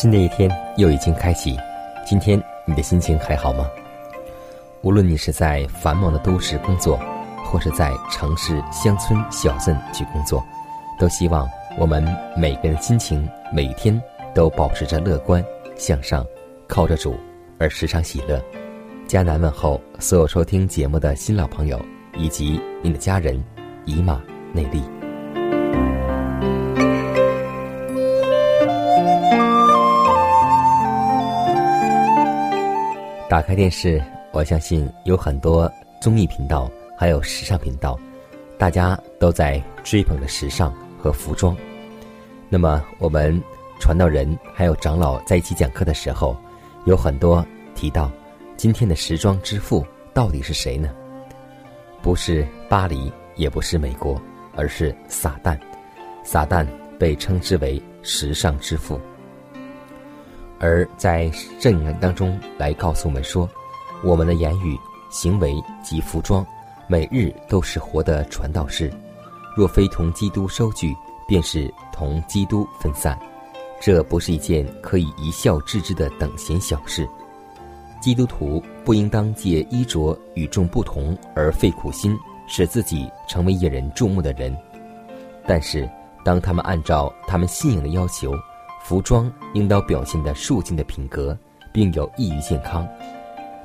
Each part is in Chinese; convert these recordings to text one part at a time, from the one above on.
新的一天又已经开启，今天你的心情还好吗？无论你是在繁忙的都市工作，或是在城市、乡村、小镇去工作，都希望我们每个人心情每天都保持着乐观向上，靠着主而时常喜乐。迦南问候所有收听节目的新老朋友以及您的家人，姨妈内力。打开电视，我相信有很多综艺频道，还有时尚频道，大家都在追捧着时尚和服装。那么，我们传道人还有长老在一起讲课的时候，有很多提到，今天的时装之父到底是谁呢？不是巴黎，也不是美国，而是撒旦。撒旦被称之为时尚之父。而在圣经当中来告诉我们说，我们的言语、行为及服装，每日都是活的传道士。若非同基督收据，便是同基督分散。这不是一件可以一笑置之的等闲小事。基督徒不应当借衣着与众不同而费苦心，使自己成为引人注目的人。但是，当他们按照他们信仰的要求，服装应当表现的肃静的品格，并有益于健康，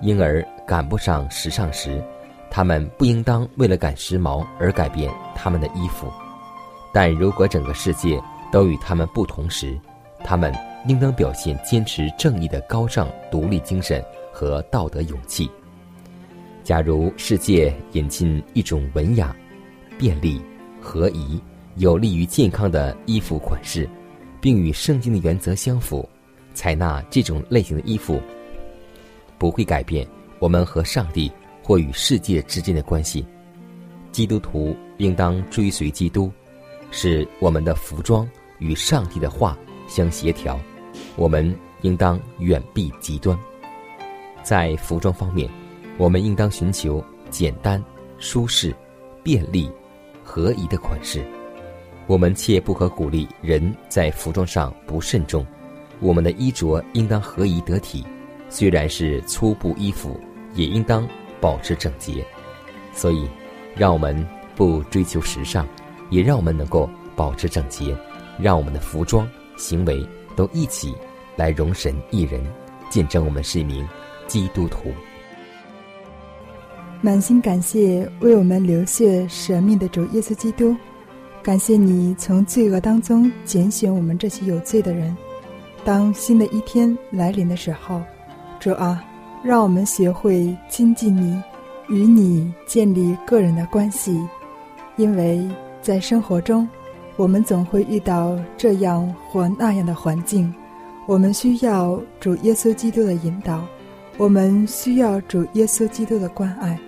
因而赶不上时尚时，他们不应当为了赶时髦而改变他们的衣服。但如果整个世界都与他们不同时，他们应当表现坚持正义的高尚独立精神和道德勇气。假如世界引进一种文雅、便利、合宜、有利于健康的衣服款式。并与圣经的原则相符，采纳这种类型的衣服，不会改变我们和上帝或与世界之间的关系。基督徒应当追随基督，使我们的服装与上帝的话相协调。我们应当远避极端。在服装方面，我们应当寻求简单、舒适、便利、合宜的款式。我们切不可鼓励人在服装上不慎重，我们的衣着应当合宜得体，虽然是粗布衣服，也应当保持整洁。所以，让我们不追求时尚，也让我们能够保持整洁，让我们的服装行为都一起来容神一人，见证我们是一名基督徒。满心感谢为我们流血舍命的主耶稣基督。感谢你从罪恶当中拣选我们这些有罪的人。当新的一天来临的时候，主啊，让我们学会亲近你，与你建立个人的关系。因为在生活中，我们总会遇到这样或那样的环境，我们需要主耶稣基督的引导，我们需要主耶稣基督的关爱。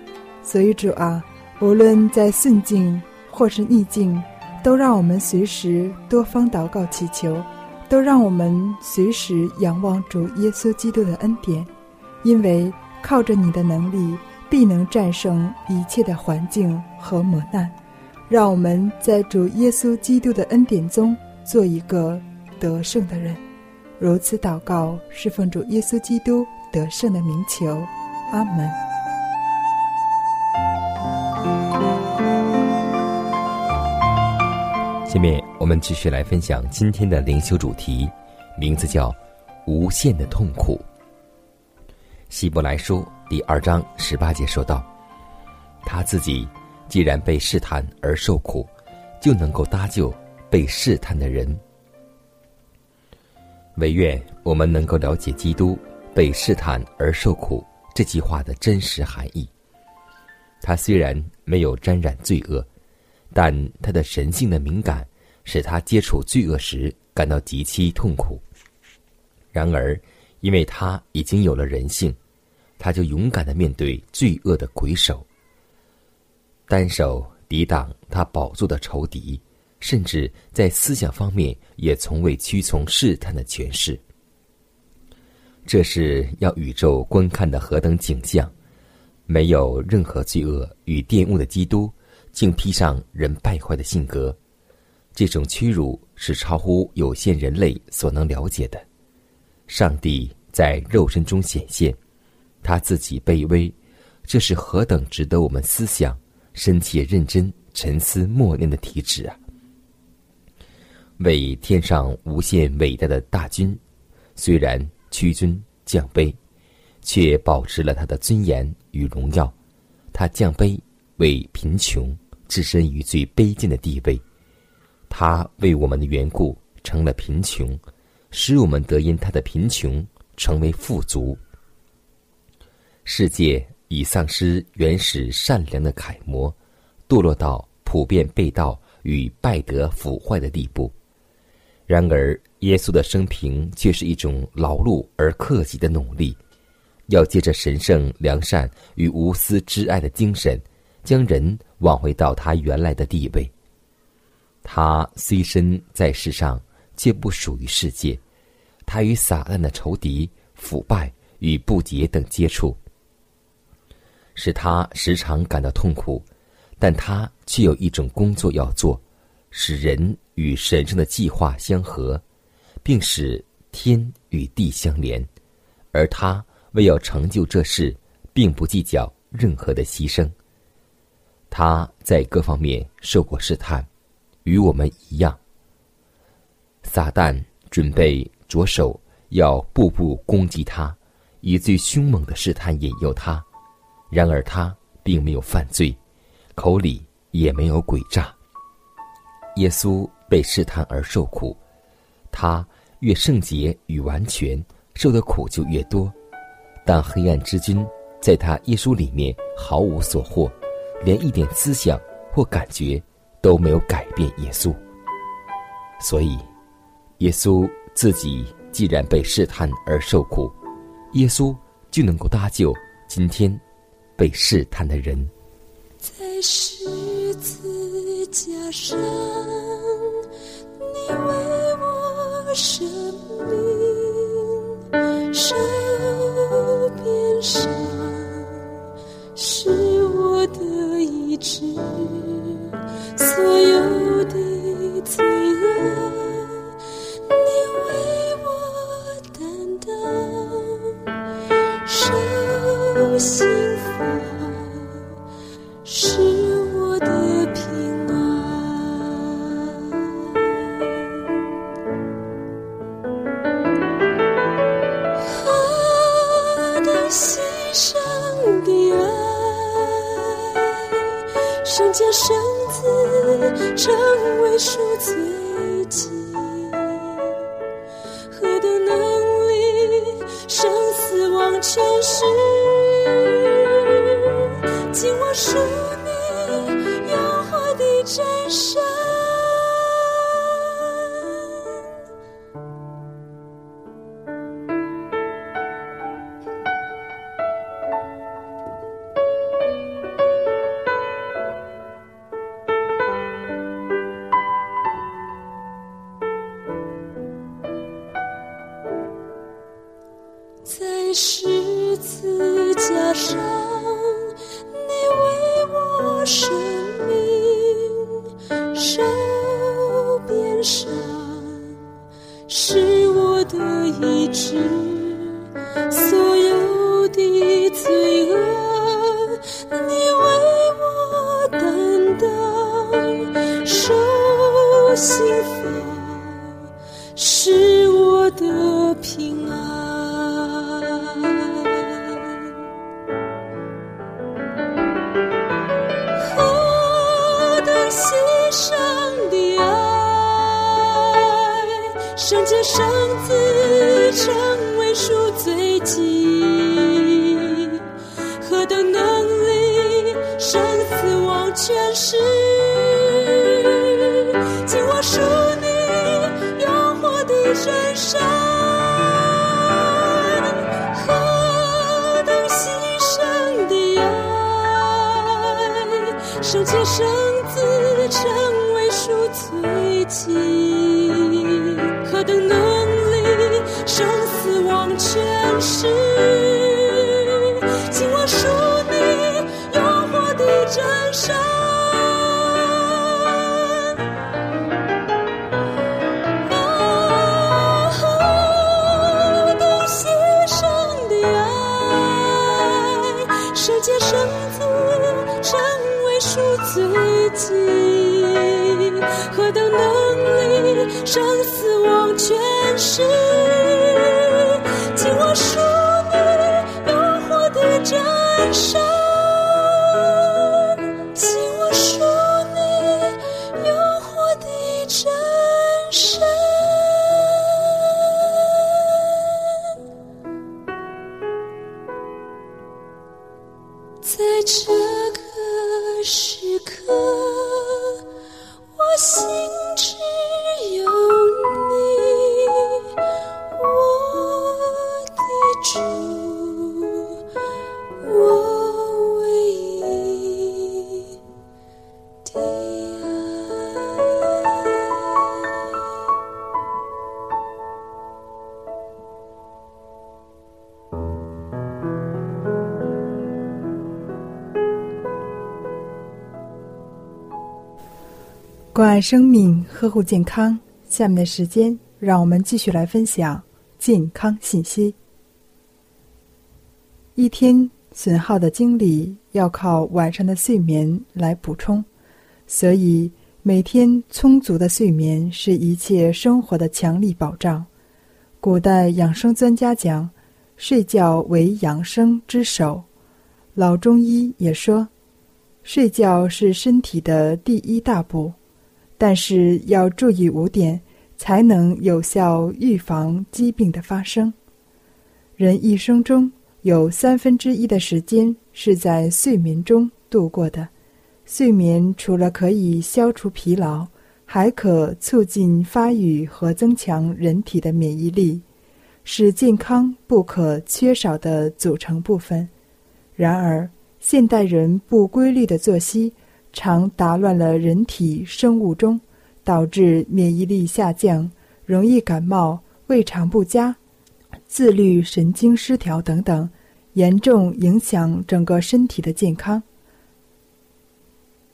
所以，主啊，无论在顺境或是逆境。都让我们随时多方祷告祈求，都让我们随时仰望主耶稣基督的恩典，因为靠着你的能力，必能战胜一切的环境和磨难。让我们在主耶稣基督的恩典中做一个得胜的人。如此祷告，是奉主耶稣基督得胜的名求。阿门。下面我们继续来分享今天的灵修主题，名字叫“无限的痛苦”。希伯来书第二章十八节说道：“他自己既然被试探而受苦，就能够搭救被试探的人。”唯愿我们能够了解基督被试探而受苦这句话的真实含义。他虽然没有沾染罪恶。但他的神性的敏感，使他接触罪恶时感到极其痛苦。然而，因为他已经有了人性，他就勇敢的面对罪恶的鬼手，单手抵挡他宝座的仇敌，甚至在思想方面也从未屈从试探的权势。这是要宇宙观看的何等景象！没有任何罪恶与玷污的基督。竟披上人败坏的性格，这种屈辱是超乎有限人类所能了解的。上帝在肉身中显现，他自己卑微，这是何等值得我们思想、深切认真、沉思默念的体旨啊！为天上无限伟大的大君，虽然屈尊降卑，却保持了他的尊严与荣耀。他降卑为贫穷。置身于最卑贱的地位，他为我们的缘故成了贫穷，使我们得因他的贫穷成为富足。世界已丧失原始善良的楷模，堕落到普遍被盗与败德腐坏的地步。然而，耶稣的生平却是一种劳碌而克己的努力，要借着神圣良善与无私之爱的精神。将人挽回到他原来的地位。他虽身在世上，却不属于世界。他与撒旦的仇敌、腐败与不洁等接触，使他时常感到痛苦。但他却有一种工作要做，使人与神圣的计划相合，并使天与地相连。而他为要成就这事，并不计较任何的牺牲。他在各方面受过试探，与我们一样。撒旦准备着手要步步攻击他，以最凶猛的试探引诱他。然而他并没有犯罪，口里也没有诡诈。耶稣被试探而受苦，他越圣洁与完全，受的苦就越多。但黑暗之君在他耶稣里面毫无所获。连一点思想或感觉都没有改变耶稣，所以耶稣自己既然被试探而受苦，耶稣就能够搭救今天被试探的人。在十字架上，你为我生是，所有十字架上全是，紧握属你诱惑的真山。何等牺牲的爱，圣洁圣子成为赎罪祭，何等能力，生死忘全是，show. 生命，呵护健康。下面的时间，让我们继续来分享健康信息。一天损耗的精力要靠晚上的睡眠来补充，所以每天充足的睡眠是一切生活的强力保障。古代养生专家讲，睡觉为养生之首。老中医也说，睡觉是身体的第一大步。但是要注意五点，才能有效预防疾病的发生。人一生中有三分之一的时间是在睡眠中度过的。睡眠除了可以消除疲劳，还可促进发育和增强人体的免疫力，是健康不可缺少的组成部分。然而，现代人不规律的作息。常打乱了人体生物钟，导致免疫力下降，容易感冒、胃肠不佳、自律神经失调等等，严重影响整个身体的健康。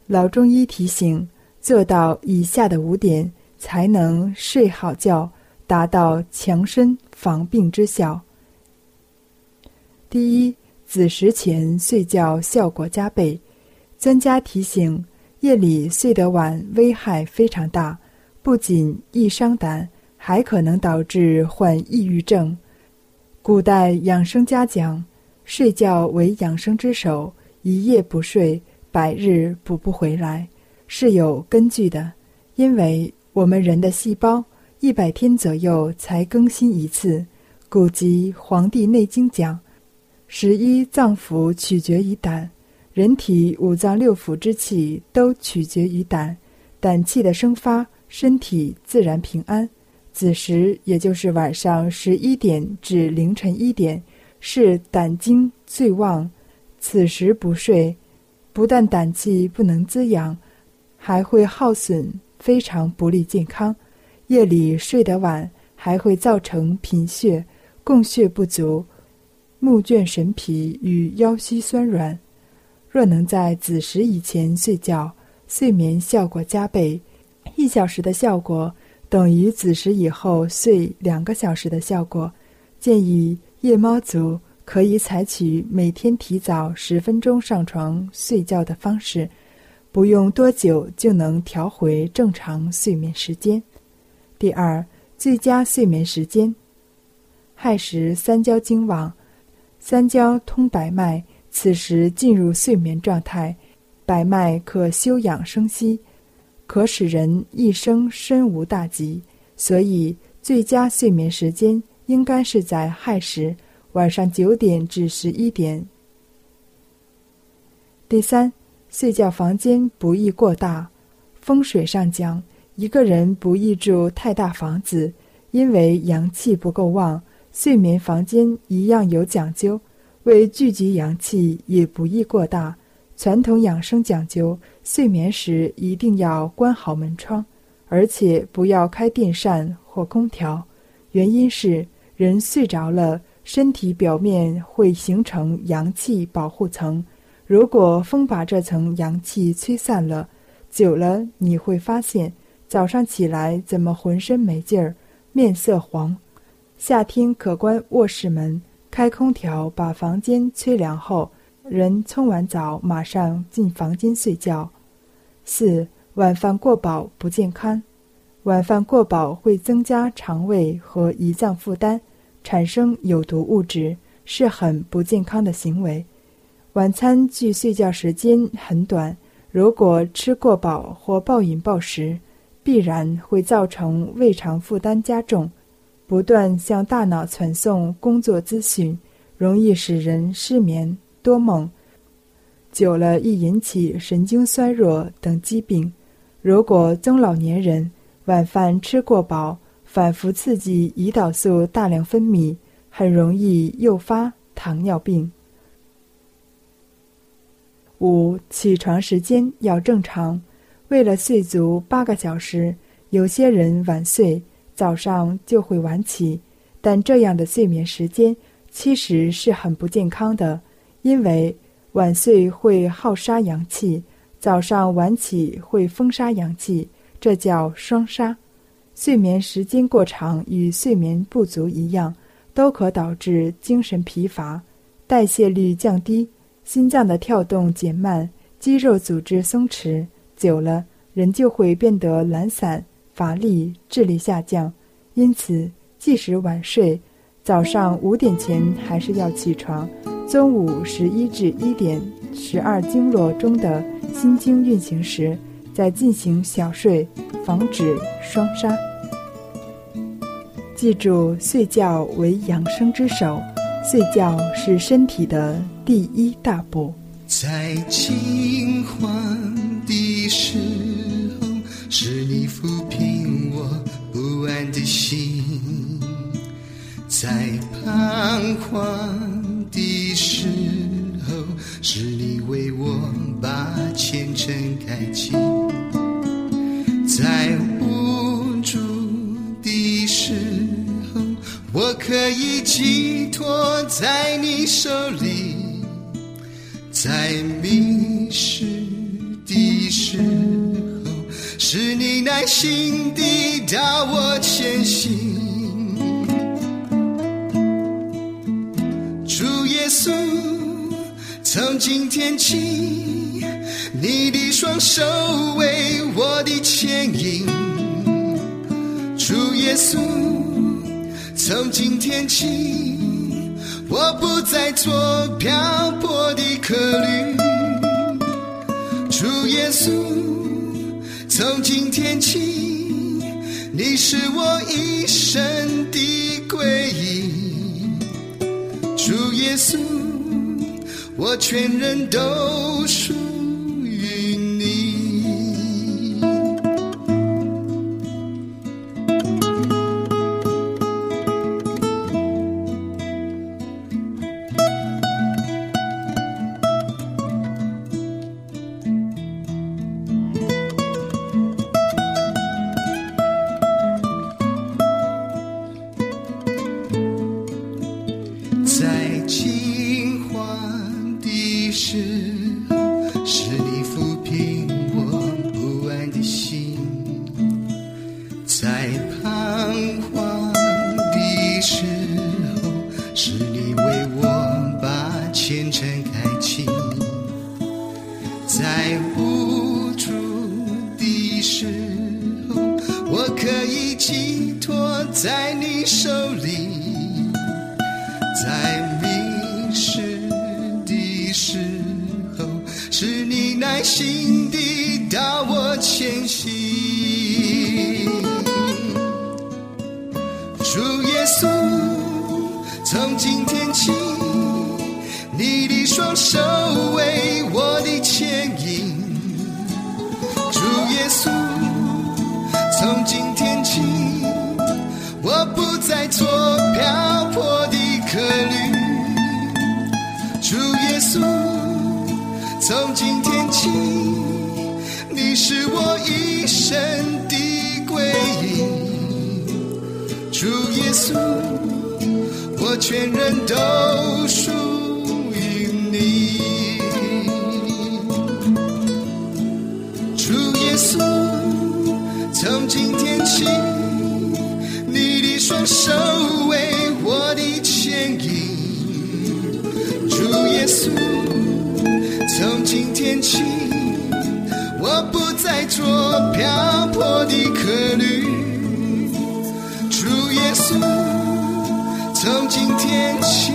老中医提醒：做到以下的五点，才能睡好觉，达到强身防病之效。第一，子时前睡觉效果加倍。专家提醒，夜里睡得晚危害非常大，不仅易伤胆，还可能导致患抑郁症。古代养生家讲，睡觉为养生之首，一夜不睡，百日补不回来，是有根据的。因为我们人的细胞一百天左右才更新一次。古籍《黄帝内经》讲，十一脏腑取决于胆。人体五脏六腑之气都取决于胆，胆气的生发，身体自然平安。子时也就是晚上十一点至凌晨一点，是胆经最旺。此时不睡，不但胆气不能滋养，还会耗损，非常不利健康。夜里睡得晚，还会造成贫血、供血不足、目倦神疲与腰膝酸软。若能在子时以前睡觉，睡眠效果加倍，一小时的效果等于子时以后睡两个小时的效果。建议夜猫族可以采取每天提早十分钟上床睡觉的方式，不用多久就能调回正常睡眠时间。第二，最佳睡眠时间。亥时三焦经网，三焦通百脉，此时进入睡眠状态，百脉可休养生息，可使人一生身无大疾。所以，最佳睡眠时间应该是在亥时晚上九点至十一点。第三，睡觉房间不宜过大。风水上讲，一个人不宜住太大房子，因为阳气不够旺。睡眠房间一样有讲究，为聚集阳气，也不宜过大。传统养生讲究，睡眠时一定要关好门窗，而且不要开电扇或空调。原因是人睡着了，身体表面会形成阳气保护层，如果风把这层阳气吹散了，久了你会发现早上起来怎么浑身没劲儿，面色黄。夏天可关卧室门，开空调，把房间吹凉后，人冲完澡马上进房间睡觉。四晚饭过饱不健康，晚饭过饱会增加肠胃和胰脏负担，产生有毒物质，是很不健康的行为。晚餐距睡觉时间很短，如果吃过饱或暴饮暴食，必然会造成胃肠负担加重。不断向大脑传送工作资讯，容易使人失眠多梦，久了易引起神经衰弱等疾病。如果中老年人晚饭吃过饱，反复刺激胰岛素大量分泌，很容易诱发糖尿病。五起床时间要正常，为了睡足八个小时，有些人晚睡。早上就会晚起，但这样的睡眠时间其实是很不健康的，因为晚睡会耗杀阳气，早上晚起会封杀阳气，这叫双杀。睡眠时间过长与睡眠不足一样，都可导致精神疲乏、代谢率降低、心脏的跳动减慢、肌肉组织松弛，久了人就会变得懒散。乏力、智力下降，因此即使晚睡，早上五点前还是要起床。中午十一至一点，十二经络中的心经运行时，再进行小睡，防止双杀。记住，睡觉为养生之首，睡觉是身体的第一大步。在清欢的时候，是你抚。的心，在彷徨的时候，是你为我把前程开启；在无助的时候，我可以寄托在你手里；在迷失耐心地。叫我前行，主耶稣，从今天起，你的双手为我的牵引。主耶稣，从今天起，我不再做漂泊的客旅。主耶稣，从今天起。你是我一生的归依，主耶稣，我全人都属。我全人都今天起，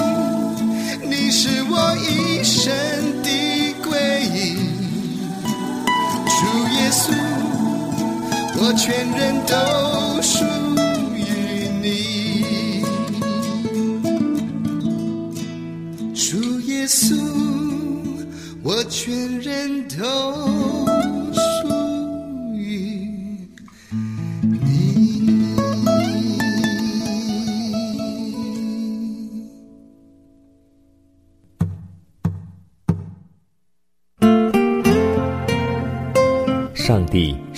你是我一生的归依。主耶稣，我全人都属于你。主耶稣，我全人都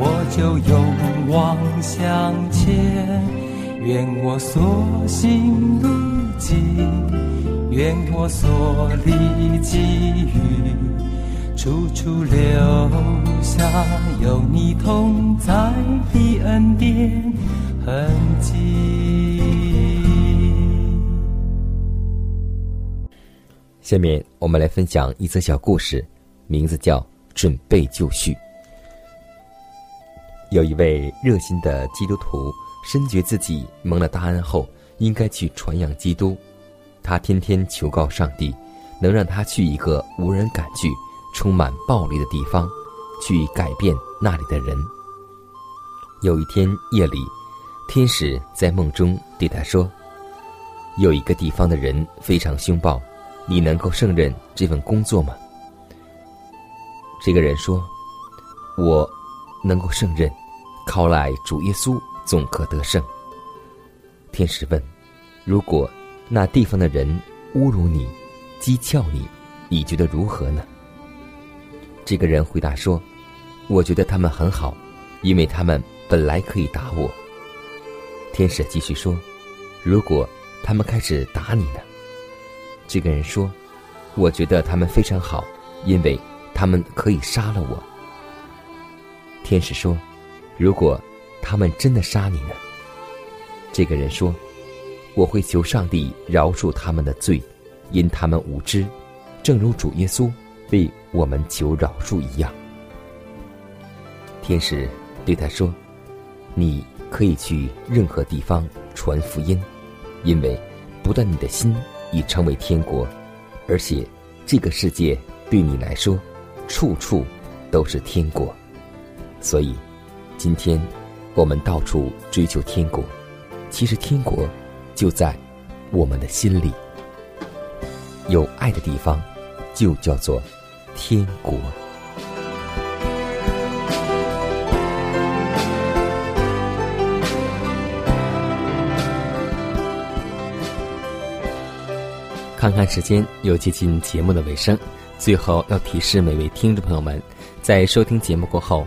我就勇往向前。愿我所行路径，愿我所立给予，处处留下有你同在的恩典痕迹。下面我们来分享一则小故事，名字叫《准备就绪》。有一位热心的基督徒，深觉自己蒙了大恩后，应该去传扬基督。他天天求告上帝，能让他去一个无人敢去、充满暴力的地方，去改变那里的人。有一天夜里，天使在梦中对他说：“有一个地方的人非常凶暴，你能够胜任这份工作吗？”这个人说：“我能够胜任，靠赖主耶稣总可得胜。”天使问：“如果那地方的人侮辱你、讥诮你，你觉得如何呢？”这个人回答说：“我觉得他们很好，因为他们本来可以打我。”天使继续说：“如果他们开始打你呢？”这个人说：“我觉得他们非常好，因为他们可以杀了我。”天使说：“如果他们真的杀你呢？”这个人说：“我会求上帝饶恕他们的罪，因他们无知，正如主耶稣为我们求饶恕一样。”天使对他说：“你可以去任何地方传福音，因为不但你的心已成为天国，而且这个世界对你来说，处处都是天国。所以，今天我们到处追求天国，其实天国就在我们的心里。有爱的地方，就叫做天国。看看时间，又接近节目的尾声。最后要提示每位听众朋友们，在收听节目过后，